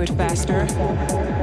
do it faster.